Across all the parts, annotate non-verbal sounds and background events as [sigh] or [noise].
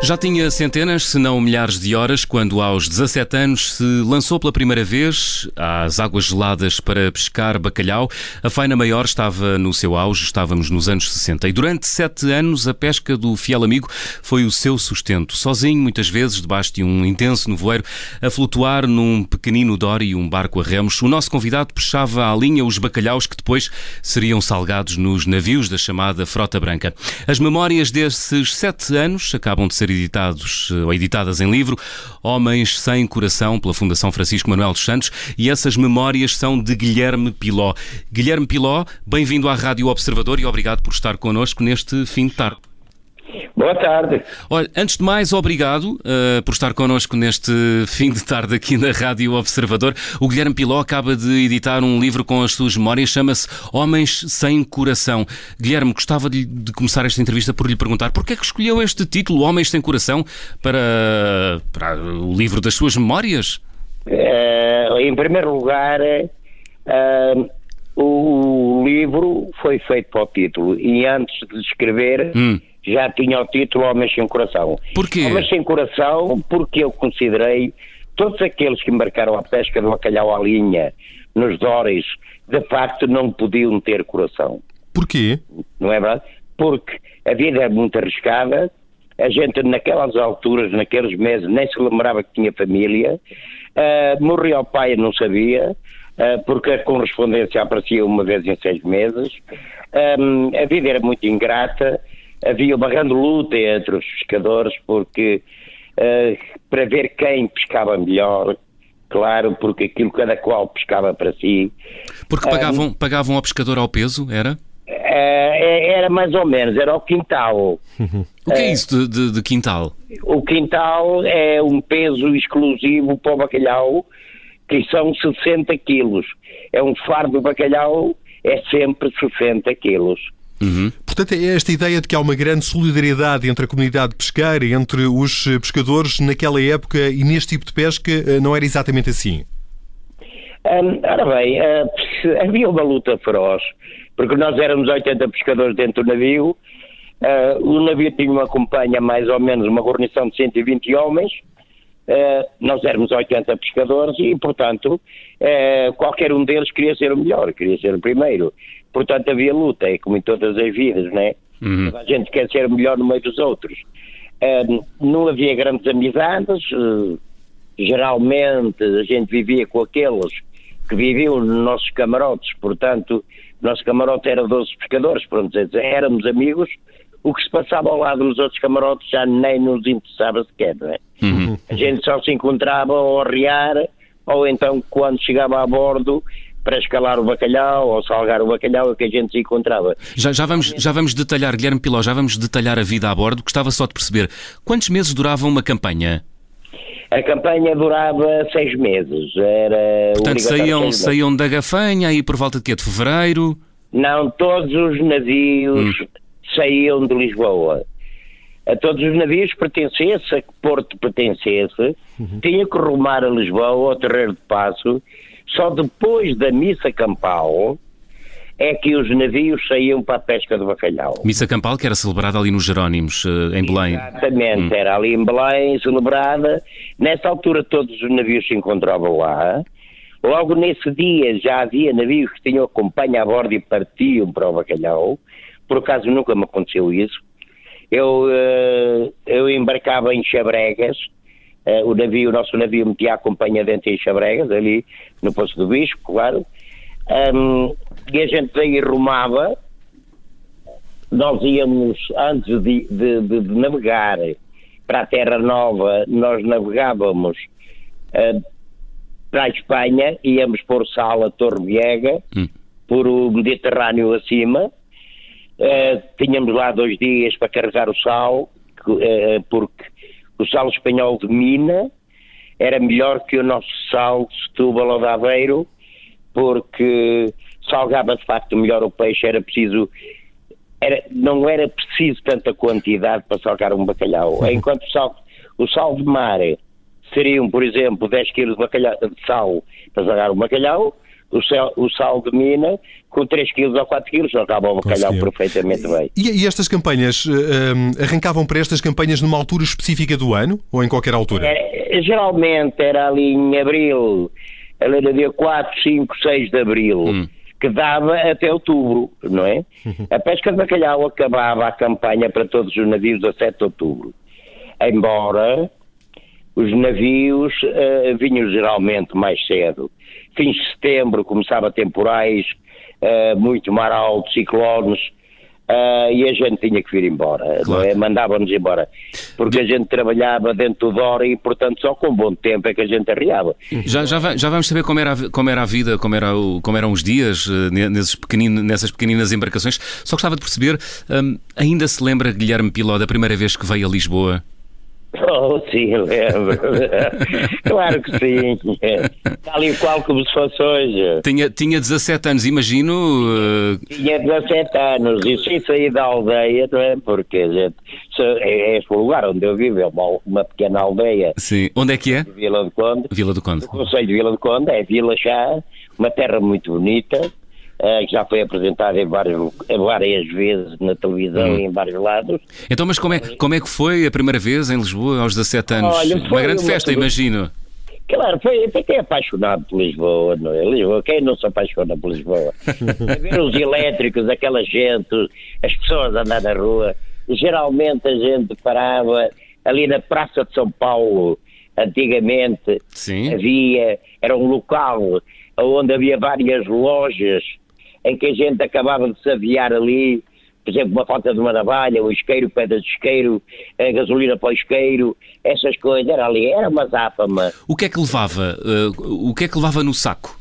Já tinha centenas, se não milhares de horas, quando aos 17 anos se lançou pela primeira vez às águas geladas para pescar bacalhau. A faina maior estava no seu auge, estávamos nos anos 60. E durante sete anos a pesca do fiel amigo foi o seu sustento. Sozinho, muitas vezes, debaixo de um intenso nevoeiro, a flutuar num pequenino dory, um barco a remos, o nosso convidado puxava à linha os bacalhaus que depois seriam salgados nos navios da chamada Frota Branca. As memórias desses sete anos acabam de ser ser editados ou editadas em livro, Homens Sem Coração, pela Fundação Francisco Manuel dos Santos, e essas memórias são de Guilherme Piló. Guilherme Piló, bem-vindo à Rádio Observador e obrigado por estar connosco neste fim de tarde. Boa tarde. Olha, antes de mais, obrigado uh, por estar connosco neste [laughs] fim de tarde aqui na Rádio Observador. O Guilherme Piló acaba de editar um livro com as suas memórias, chama-se Homens Sem Coração. Guilherme, gostava de, de, começar esta entrevista por lhe perguntar porquê é que escolheu este título, Homens Sem Coração, para, para o livro das suas memórias? Uh, em primeiro lugar, uh, o livro foi feito para o título e antes de escrever. Hum já tinha o título Homens Sem Coração. Porquê? Homens Sem Coração porque eu considerei todos aqueles que embarcaram a pesca do bacalhau à linha, nos Dóris, de facto não podiam ter coração. Porquê? Não é verdade? Porque a vida é muito arriscada, a gente naquelas alturas, naqueles meses, nem se lembrava que tinha família, uh, morria o pai e não sabia, uh, porque a correspondência aparecia uma vez em seis meses, um, a vida era muito ingrata, havia uma grande luta entre os pescadores porque uh, para ver quem pescava melhor, claro, porque aquilo cada qual pescava para si. Porque pagavam, um, pagavam ao pescador ao peso, era? Uh, era mais ou menos, era o quintal. [laughs] o que é isso de, de, de, quintal? O quintal é um peso exclusivo para o bacalhau, que são 60 quilos. É um fardo de bacalhau, é sempre 60 quilos. Uhum. Portanto, é esta ideia de que há uma grande solidariedade entre a comunidade pesqueira, entre os pescadores naquela época e neste tipo de pesca eh, não era exatamente assim? Um, ora bem, uh, [laughs] havia uma luta feroz, porque nós éramos 80 pescadores dentro do navio, uh, o navio tinha uma companhia, mais ou menos, uma guarnição de 120 homens, uh, nós éramos 80 pescadores e, portanto, qualquer um deles queria ser o melhor, queria ser o primeiro. Portanto, havia luta, é como em todas as vidas, não é? Uhum. A gente quer ser melhor no meio dos outros. Um, não havia grandes amizades, uh, geralmente a gente vivia com aqueles que viviam nos nossos camarotes, portanto, o nosso camarote era 12 pescadores, pronto, éramos amigos, o que se passava ao lado dos outros camarotes já nem nos interessava sequer, não é? Uhum. A gente só se encontrava ao arriar, ou então quando chegava a bordo para escalar o bacalhau ou salgar o bacalhau que a gente se encontrava. Já, já, vamos, já vamos detalhar, Guilherme Piló, já vamos detalhar a vida a bordo. Gostava só de perceber quantos meses durava uma campanha? A campanha durava seis meses. Era Portanto, saíam, saíam da Gafanha aí por volta de quê? De fevereiro? Não, todos os navios hum. saíam de Lisboa. A todos os navios pertencesse, a que Porto pertencesse, uhum. tinha que rumar a Lisboa, ao Terreiro de Passo, só depois da missa campal é que os navios saíam para a pesca do bacalhau. Missa campal que era celebrada ali nos Jerónimos, eh, em Belém. Exatamente, hum. era ali em Belém, celebrada. Nessa altura todos os navios se encontravam lá. Logo nesse dia já havia navios que tinham a companhia a bordo e partiam para o bacalhau. Por acaso nunca me aconteceu isso. Eu, eh, eu embarcava em Chabregas, Uh, o navio, o nosso navio metia a companhia dentro em Chabregas, ali no Poço do Bispo, claro. Um, e a gente daí rumava, nós íamos, antes de, de, de, de navegar para a Terra Nova, nós navegávamos uh, para a Espanha, íamos por Sal a Torre Viega, hum. por o Mediterrâneo acima, uh, tínhamos lá dois dias para carregar o sal, uh, porque o sal espanhol de Mina era melhor que o nosso sal de Setúbal ou de Aveiro, porque salgava de facto melhor o peixe, era preciso era, não era preciso tanta quantidade para salgar um bacalhau. Enquanto o sal, o sal de mar seriam, por exemplo, 10 kg de, bacalhau, de sal para salgar um bacalhau, o, sal, o sal de mina com 3 kg ou 4 kg, acaba o bacalhau perfeitamente bem. E, e estas campanhas, uh, arrancavam para estas campanhas numa altura específica do ano ou em qualquer altura? É, geralmente era ali em abril, era dia 4, 5, 6 de abril. Hum que dava até outubro, não é? A pesca de bacalhau acabava a campanha para todos os navios a 7 de outubro. Embora os navios uh, vinham geralmente mais cedo. Fins de setembro começava temporais, uh, muito mar alto, ciclones, Uh, e a gente tinha que vir embora, claro. é? mandava-nos embora, porque a gente trabalhava dentro do Dora e, portanto, só com bom tempo é que a gente arriava. Já, já, já vamos saber como era, como era a vida, como, era o, como eram os dias nesses pequenino, nessas pequeninas embarcações. Só gostava de perceber, um, ainda se lembra, Guilherme Piló, da primeira vez que veio a Lisboa? Oh, sim, lembro. [laughs] claro que sim. Tal e qual como se fosse hoje. Tinha, tinha 17 anos, imagino. Uh... Tinha 17 anos e sem sair da aldeia, não é? Porque gente, é este lugar onde eu vivo, é uma, uma pequena aldeia. Sim. Onde é que é? Vila do Conde. Vila do Conde. O Conselho de Vila do Conde é Vila Chá, uma terra muito bonita uh, que já foi apresentado em várias, várias vezes na televisão hum. e em vários lados. Então, mas como é, como é que foi a primeira vez em Lisboa, aos 17 anos? Olha, uma grande uma festa, imagino. Claro, foi, é apaixonado por Lisboa, não é? Lisboa, quem não se apaixona por Lisboa? [laughs] a ver os elétricos, aquela gente, as pessoas a andar na rua. Geralmente a gente parava ali na Praça de São Paulo, antigamente Sim. havia, era um local onde havia várias lojas em que a gente acabava de se aviar ali, por exemplo, uma falta de uma navalha, o isqueiro, pedra de isqueiro, a gasolina para o isqueiro, essas coisas, era ali, era uma záfama. O que é que levava, uh, o que é que levava no saco,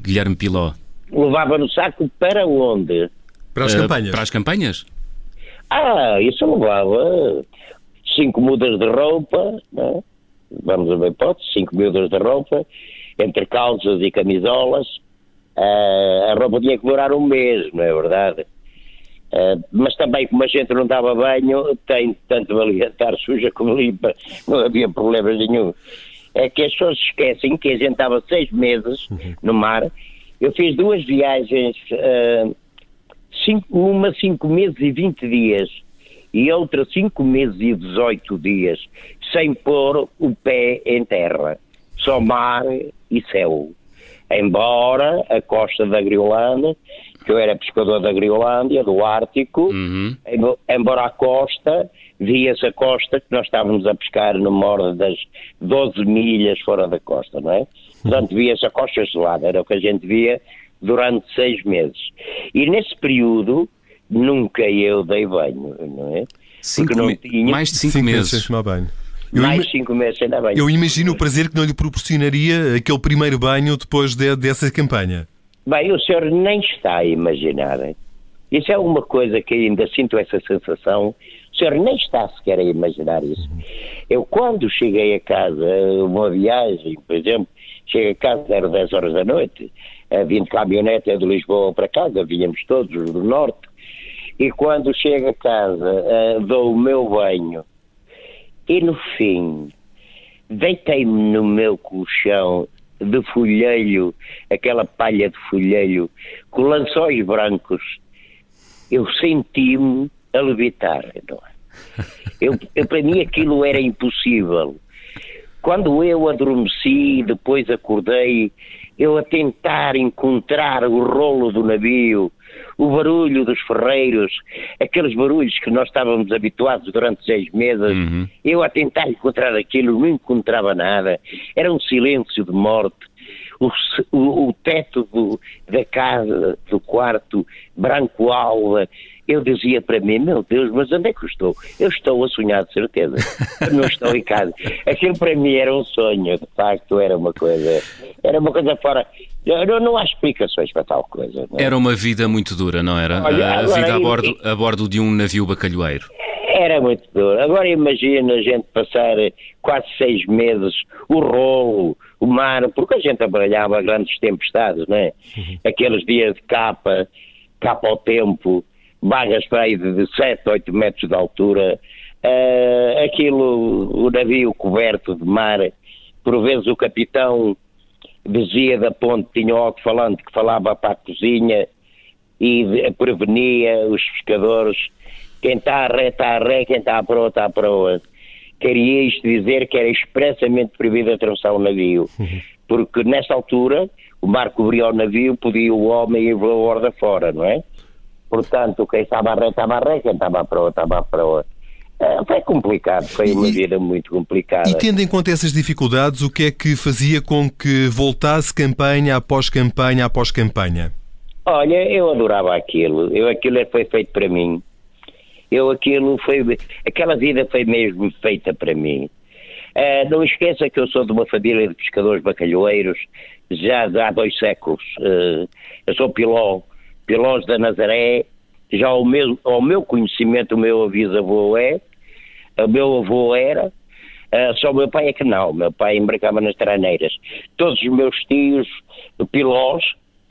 Guilherme Piló? Levava no saco para onde? Para as uh, campanhas. Para as campanhas? Ah, isso levava cinco mudas de roupa, né? vamos a ver hipótese, cinco mudas de roupa, entre calças e camisolas, Uh, a roupa tinha que durar um mês, não é verdade? Uh, mas também, como a gente não dava banho, tem tanto valia estar suja como limpa, não havia problema nenhum. É que as pessoas esquecem que a gente estava seis meses no mar. Eu fiz duas viagens, uh, cinco, uma cinco meses e vinte dias e outra cinco meses e dezoito dias, sem pôr o pé em terra, só mar e céu embora a costa da Griolândia, que eu era pescador da Griolândia, do Ártico, uhum. embora a costa, via-se a costa que nós estávamos a pescar no morro das 12 milhas fora da costa, não é? Portanto, via-se a costa gelada, era o que a gente via durante seis meses. E nesse período, nunca eu dei banho, não é? Cinco não tinha... Mais de cinco, cinco meses. meses. Eu mais cinco meses ainda bem. Eu imagino o prazer que não lhe proporcionaria aquele primeiro banho depois de, dessa campanha. Bem, o senhor nem está a imaginar. Isso é uma coisa que ainda sinto essa sensação. O senhor nem está sequer a imaginar isso. Uhum. Eu, quando cheguei a casa, uma viagem, por exemplo, cheguei a casa, eram 10 horas da noite, vim de caminhonete de Lisboa para casa, vínhamos todos do norte, e quando chego a casa, dou o meu banho e no fim, deitei-me no meu colchão de folheiro, aquela palha de folheiro, com lençóis brancos. Eu senti-me a levitar. Não é? eu, eu, para mim aquilo era impossível. Quando eu adormeci e depois acordei, eu a tentar encontrar o rolo do navio, o barulho dos ferreiros, aqueles barulhos que nós estávamos habituados durante seis meses, uhum. eu a tentar encontrar aquilo, não encontrava nada, era um silêncio de morte. O, o, o teto do, da casa, do quarto, branco alva, eu dizia para mim, meu Deus, mas onde é que eu estou? Eu estou a sonhar de certeza. Eu não estou em casa. Aquilo para mim era um sonho, de facto, era uma coisa, era uma coisa fora. Não, não há explicações para tal coisa. É? Era uma vida muito dura, não era? Olha, a vida a bordo, a bordo de um navio bacalhoeiro. Era muito duro. Agora imagina a gente passar quase seis meses, o rolo, o mar, porque a gente trabalhava grandes tempestades, não é? Uhum. Aqueles dias de capa, capa ao tempo, vagas para aí de 7, 8 metros de altura, uh, aquilo, o navio coberto de mar, por vezes o capitão dizia da ponte, tinha um alto-falante que falava para a cozinha e prevenia os pescadores, quem está a ré, está a ré, quem está a proa, está a proa. Queria isto dizer que era expressamente proibido atravessar o navio, uhum. porque nessa altura o mar cobria o navio, podia o homem ir pela borda fora, não é? Portanto, quem estava a ré, estava a ré, quem estava a proa, estava a proa. É, foi complicado, foi uma e, vida muito complicada. E tendo em conta essas dificuldades, o que é que fazia com que voltasse campanha após campanha após campanha? Olha, eu adorava aquilo. Eu, aquilo foi feito para mim. Eu aquilo foi. Aquela vida foi mesmo feita para mim. Uh, não esqueça que eu sou de uma família de pescadores bacalhoeiros já há dois séculos. Uh, eu sou piló, pilós da Nazaré. Já ao meu, ao meu conhecimento, o meu avisavô é, o meu avô era, uh, só o meu pai é que não. Meu pai embarcava nas traneiras. Todos os meus tios, pilós,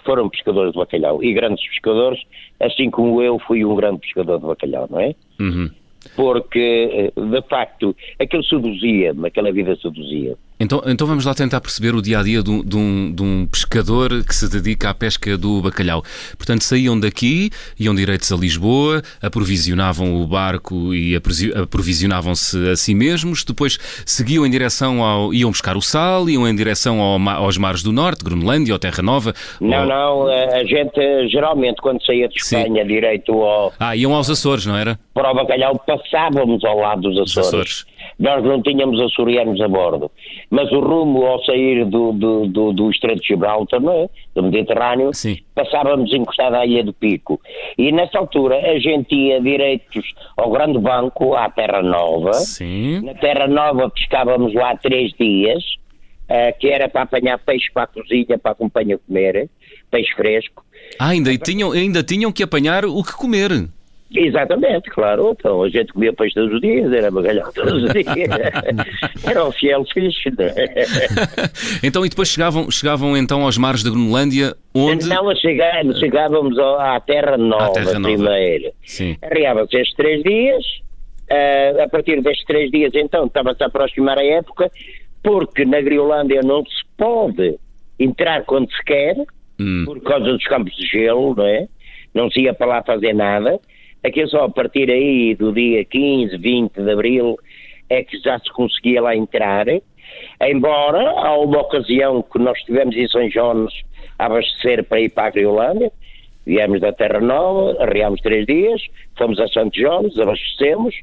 foram pescadores de bacalhau e grandes pescadores, assim como eu fui um grande pescador de bacalhau, não é? Uhum. Porque, eh, de facto, aquilo seduzia-me, aquela vida seduzia. Então, então vamos lá tentar perceber o dia a dia de um, de, um, de um, pescador que se dedica à pesca do bacalhau. Portanto, saíam daqui, iam direitos a Lisboa, aprovisionavam o barco e aprovisionavam-se a si mesmos, depois seguiam em direção ao. iam buscar o sal, iam em direção ao, aos mares do norte, Groenlândia ou Terra Nova. Não, ou... não, a gente geralmente quando saía de Espanha Sim. direito ao. Ah, iam aos Açores, não era? Para o bacalhau passávamos ao lado dos Açores. Açores. Nós não tínhamos açorianos a bordo, mas o rumo ao sair do, do, do, do Estreito de Gibraltar, não é? do Mediterrâneo, Sim. passávamos encostado à Ilha do Pico. E nessa altura a gente ia direitos ao Grande Banco, à Terra Nova. Sim. Na Terra Nova pescávamos lá três dias, uh, que era para apanhar peixe para a cozinha, para a companhia comer, peixe fresco. Ah, ainda tinham, ainda tinham que apanhar o que comer. Exatamente, claro. Então a gente comia peixe todos os dias, era bagalhão todos os dias. era o fiel fixe. então, e depois chegavam, chegavam então aos mares da Groenlândia, onde. Não, chegávamos, chegávamos à Terra Nova, à Terra Nova. primeiro. Sim. Arriavam-se estes três dias, uh, a partir destes três dias, então, estava-se a aproximar a época, porque na Griolândia não se pode entrar quando se quer, hum. por causa dos campos de gelo, não é? Não se ia para lá fazer nada. É só a partir aí do dia 15, 20 de abril é que já se conseguia lá entrar. Embora, há uma ocasião que nós estivemos em São Jones a abastecer para ir para a Griolândia, viemos da Terra Nova, arreámos três dias, fomos a Santo Jones, abastecemos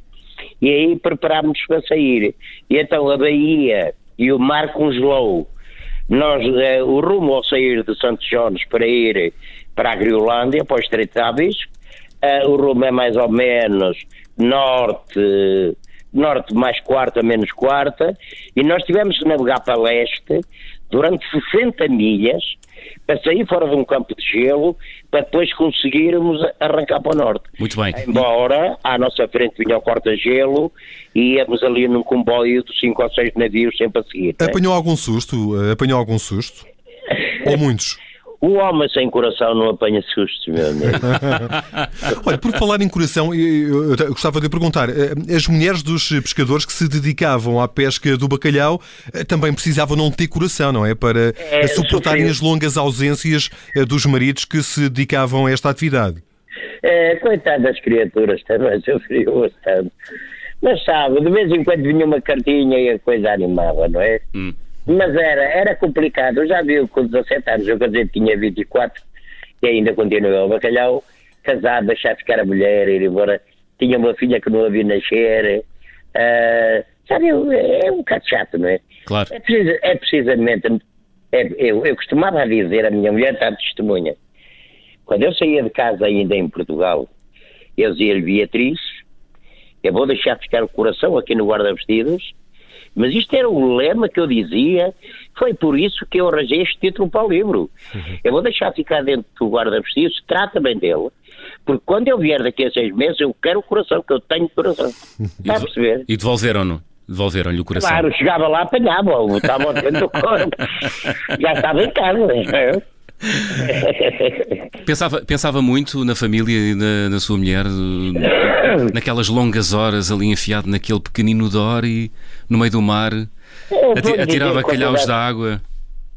e aí preparámos para sair. E então a Bahia e o mar congelou. Nós, eh, o rumo ao sair de Santo Jones para ir para a Griolândia, para os Estreito Uh, o rumo é mais ou menos norte, norte mais quarta, menos quarta, e nós tivemos que navegar para leste durante 60 milhas para sair fora de um campo de gelo para depois conseguirmos arrancar para o norte. Muito bem. Embora à nossa frente vinha o corta-gelo e íamos ali num comboio de 5 ou 6 navios sempre a seguir. É? Apanhou algum susto? Apanhou algum susto? ou muitos? O homem sem coração não apanha sustos, meu amigo. [laughs] Olha, por falar em coração, eu gostava de perguntar: eh, as mulheres dos pescadores que se dedicavam à pesca do bacalhau eh, também precisavam não ter coração, não é? Para é, suportarem as longas ausências eh, dos maridos que se dedicavam a esta atividade. É, coitadas das criaturas também [laughs] sofriam bastante. Mas sabe, de vez em quando vinha uma cartinha e a coisa animava, não é? Hum. Mas era, era complicado. Eu já vi com 17 anos, eu dizer, tinha 24 e ainda continuei ao bacalhau, casado, deixar ficar a mulher, ir embora. Tinha uma filha que não havia nascer. Uh, sabe, é, é um bocado chato, não é? Claro. É, precisa, é precisamente. É, eu, eu costumava dizer, a minha mulher está testemunha. Quando eu saía de casa ainda em Portugal, eu dizia-lhe, Beatriz, eu vou deixar ficar o coração aqui no guarda-vestidos mas isto era o lema que eu dizia, foi por isso que eu arranjei este título para o livro. Uhum. Eu vou deixar ficar dentro do guarda-vestidos, trata bem dele, porque quando eu vier daqui a seis meses, eu quero o coração, que eu tenho coração. Está a perceber? E devolveram-no? Devolveram-lhe o coração? Claro, chegava lá, apanhava, estava dentro do corpo. [laughs] Já estava em casa. [laughs] pensava, pensava muito na família e na, na, sua mulher, naquelas longas horas ali enfiado naquele pequenino Dory, no meio do mar, a, a tirar bacalhaus da água.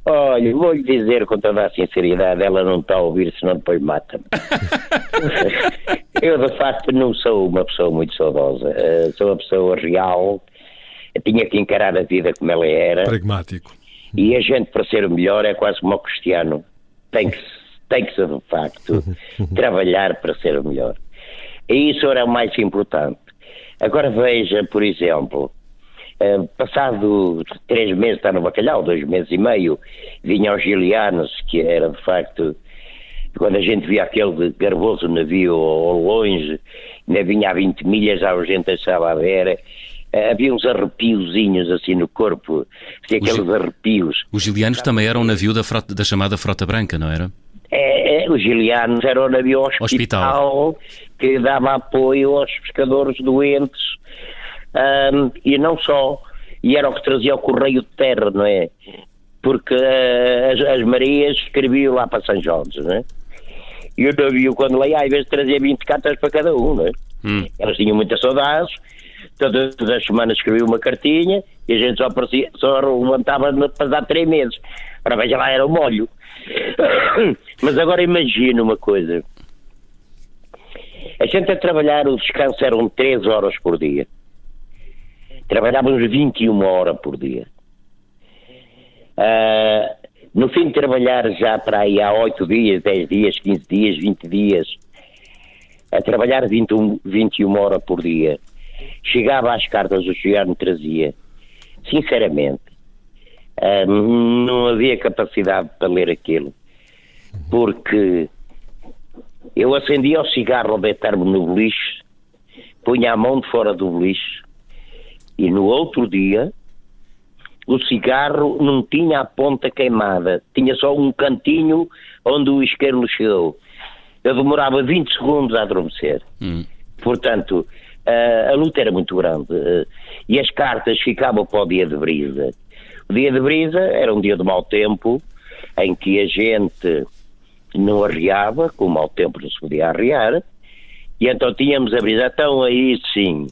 Olha, vou-lhe dizer com toda a sinceridade, ela não está a ouvir, senão depois mata-me. [laughs] eu, de facto, não sou uma pessoa muito saudosa. Uh, sou uma pessoa real. Eu tinha que encarar a vida como ela era. Pragmático. E a gente, para ser melhor, é quase como o cristiano. Tem que, tem que de facto, [laughs] trabalhar para ser melhor. E isso era o mais importante. Agora veja, por exemplo, Uh, passado três meses está no bacalhau, dois meses e meio, vinha aos Gilianos, que era de facto, quando a gente via aquele garboso navio ao longe, ainda vinha a 20 milhas, a gente achava a ver, havia uns arrepiozinhos assim no corpo, tinha aqueles Os, arrepios. Os Gilianos também eram um navio da, frota, da chamada Frota Branca, não era? É, é, os Gilianos eram um navio hospital, hospital, que dava apoio aos pescadores doentes um, e não só, e era o que trazia o correio de terra, não é? Porque uh, as, as, Marias escreviam lá para São Jorge, não é? E o navio, quando leia, às vezes trazia 20 cartas para cada um, não é? Hum. Elas tinham muitas saudades, todas, as semanas escrevia uma cartinha e a gente só, aparecia, só levantava para dar três meses. Ora, veja lá, era o molho. [coughs] Mas agora imagina uma coisa. A gente a trabalhar, o descanso eram 3 horas por dia. Trabalhávamos 21 horas por dia. Uh, no fim de trabalhar já para aí há 8 dias, 10 dias, 15 dias, 20 dias, a trabalhar 21, 21 horas por dia, chegava às cartas o Giano trazia. Sinceramente, uh, não havia capacidade para ler aquilo. Porque eu acendia o cigarro ao deitar-me no lixo, punha a mão de fora do lixo, e no outro dia, o cigarro não tinha a ponta queimada, tinha só um cantinho onde o isqueiro chegou. Eu demorava 20 segundos a adormecer. Hum. Portanto, a, a luta era muito grande. E as cartas ficavam para o dia de brisa. O dia de brisa era um dia de mau tempo, em que a gente não arriava, com o mau tempo não se podia arriar, e então tínhamos a brisa. Então aí sim,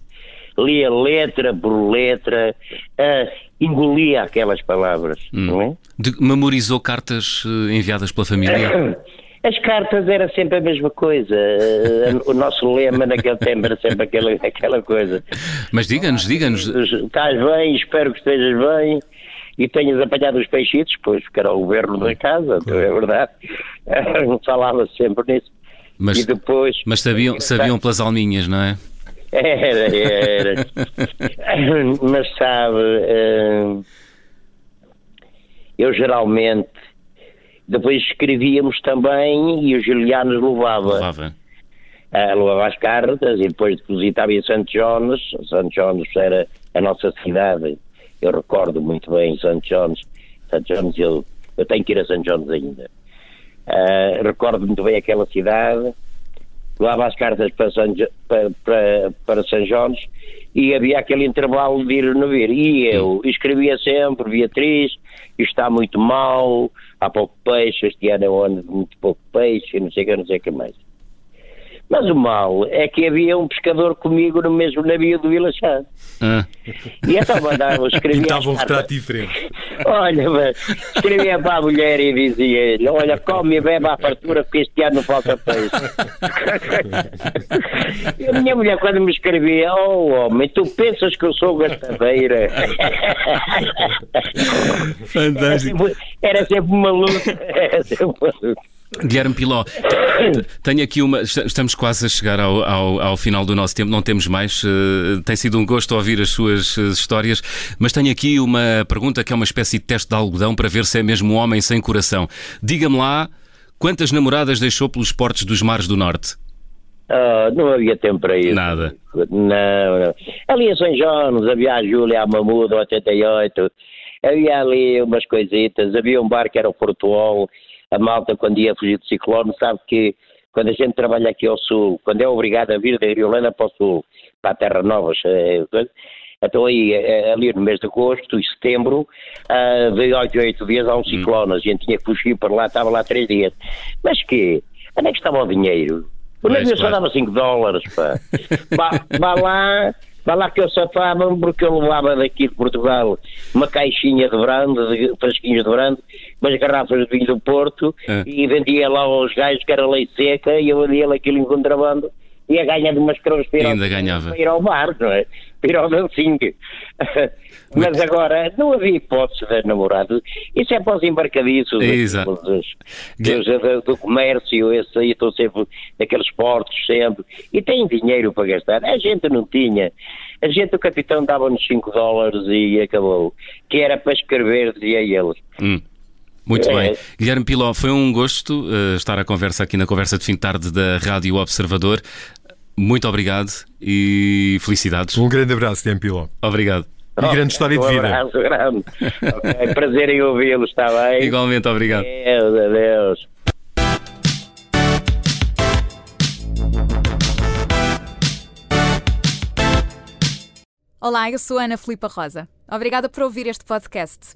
lia letra por letra, uh, engolia aquelas palavras, hum. não é? De, memorizou cartas uh, enviadas pela família? [coughs] As cartas era sempre a mesma coisa. Uh, o nosso lema naquele tempo era sempre aquela, aquela coisa. Mas diga-nos, diga-nos. Estás bem, espero que estejas bem e tenhas apanhado os peixitos, pois porque era o governo da casa, claro. é verdade. [laughs] Falava sempre nisso. Mas, e depois, mas sabiam, sabiam pelas alminhas, não é? Era, era. [laughs] Mas sabe, eh, eu geralmente depois escrevíamos também e o Juliano levava. Levava. Uh, levava as cartas e depois depositava em Santo Jones. Santo Jones era a nossa cidade. Eu recordo muito bem Santo Jones. Santo Jones, eu, eu tenho que ir a Santo Jones ainda. Uh, recordo muito bem aquela cidade levava as cartas para São, para, para, para São Jones e havia aquele intervalo de ir no vir. E eu escrevia sempre, Beatriz, isto está muito mal, há pouco peixe, este ano é um ano de muito pouco peixe, não sei o que, não sei o que mais. Mas o mal é que havia um pescador comigo no mesmo navio do Vila Chá. Ah. E então mandava, [laughs] escrevia. Pintava um retrato diferente. [laughs] Olha, mas escrevia para a mulher e dizia-lhe: Olha, come e bebe à fartura, porque este ano não falta peixe. [laughs] e a minha mulher, quando me escrevia: Oh, homem, tu pensas que eu sou gastadeira? Fantástico. Era sempre, era sempre uma luta. Era sempre uma luta. Guilherme Piló, tenho aqui uma. Estamos quase a chegar ao, ao, ao, final do nosso tempo, não temos mais. Uh, tem sido um gosto ouvir as suas uh, histórias, mas tenho aqui uma pergunta que é uma espécie de teste de algodão para ver se é mesmo um homem sem coração. Diga-me lá quantas namoradas deixou pelos portos dos mares do Norte? Uh, não havia tempo para isso. Nada. Não, não. Ali em São João havia a Júlia, a Mamuda, 88. Havia ali umas coisitas. Havia um bar que era o Portuol a malta, quando ia fugir do ciclone, sabe que quando a gente trabalha aqui ao sul, quando é obrigado a vir da Iriolanda para o sul, para a Terra Nova, então aí, é, ali no mês de agosto e setembro, de 8 a 8 dias há um hum. ciclone, a gente tinha que fugir para lá, estava lá 3 dias. Mas que? Onde é que estava o dinheiro? O navio só dava 5 dólares, pá. vá, vá lá, Vai lá que eu safava porque eu levava daqui de Portugal uma caixinha de brando, de frasquinhos de brando, umas garrafas de vinho do Porto É. e vendia lá aos gajos que era lei seca e eu vendia aquilo em contrabando e a ganhar de umas cruz para Ainda ganhava. para ir ao bar, não é? Para ir ao dancinho. [laughs] Mas agora não havia hipótese de namorado. Isso é para os embarcadiços, Exato. dos, dos- do, do comércio, esse aí estão sempre naqueles portos sempre. E têm dinheiro para gastar. A gente não tinha. A gente, o capitão dava-nos 5 dólares e acabou. Que era para escrever, dizia ele. Hum. Muito É. bem. Guilherme Piló, foi um gosto eh, estar à conversa aqui na conversa de fim de tarde da Rádio Observador. Muito obrigado e felicidades. Um grande abraço, Guilherme Piló. Obrigado. E grande história de Um vida. abraço grande. Ok, Prazer em ouvi-lo, está bem? Igualmente, obrigado. Deus, adeus. Olá, eu sou a Ana Filipa Rosa. Obrigada por ouvir este podcast.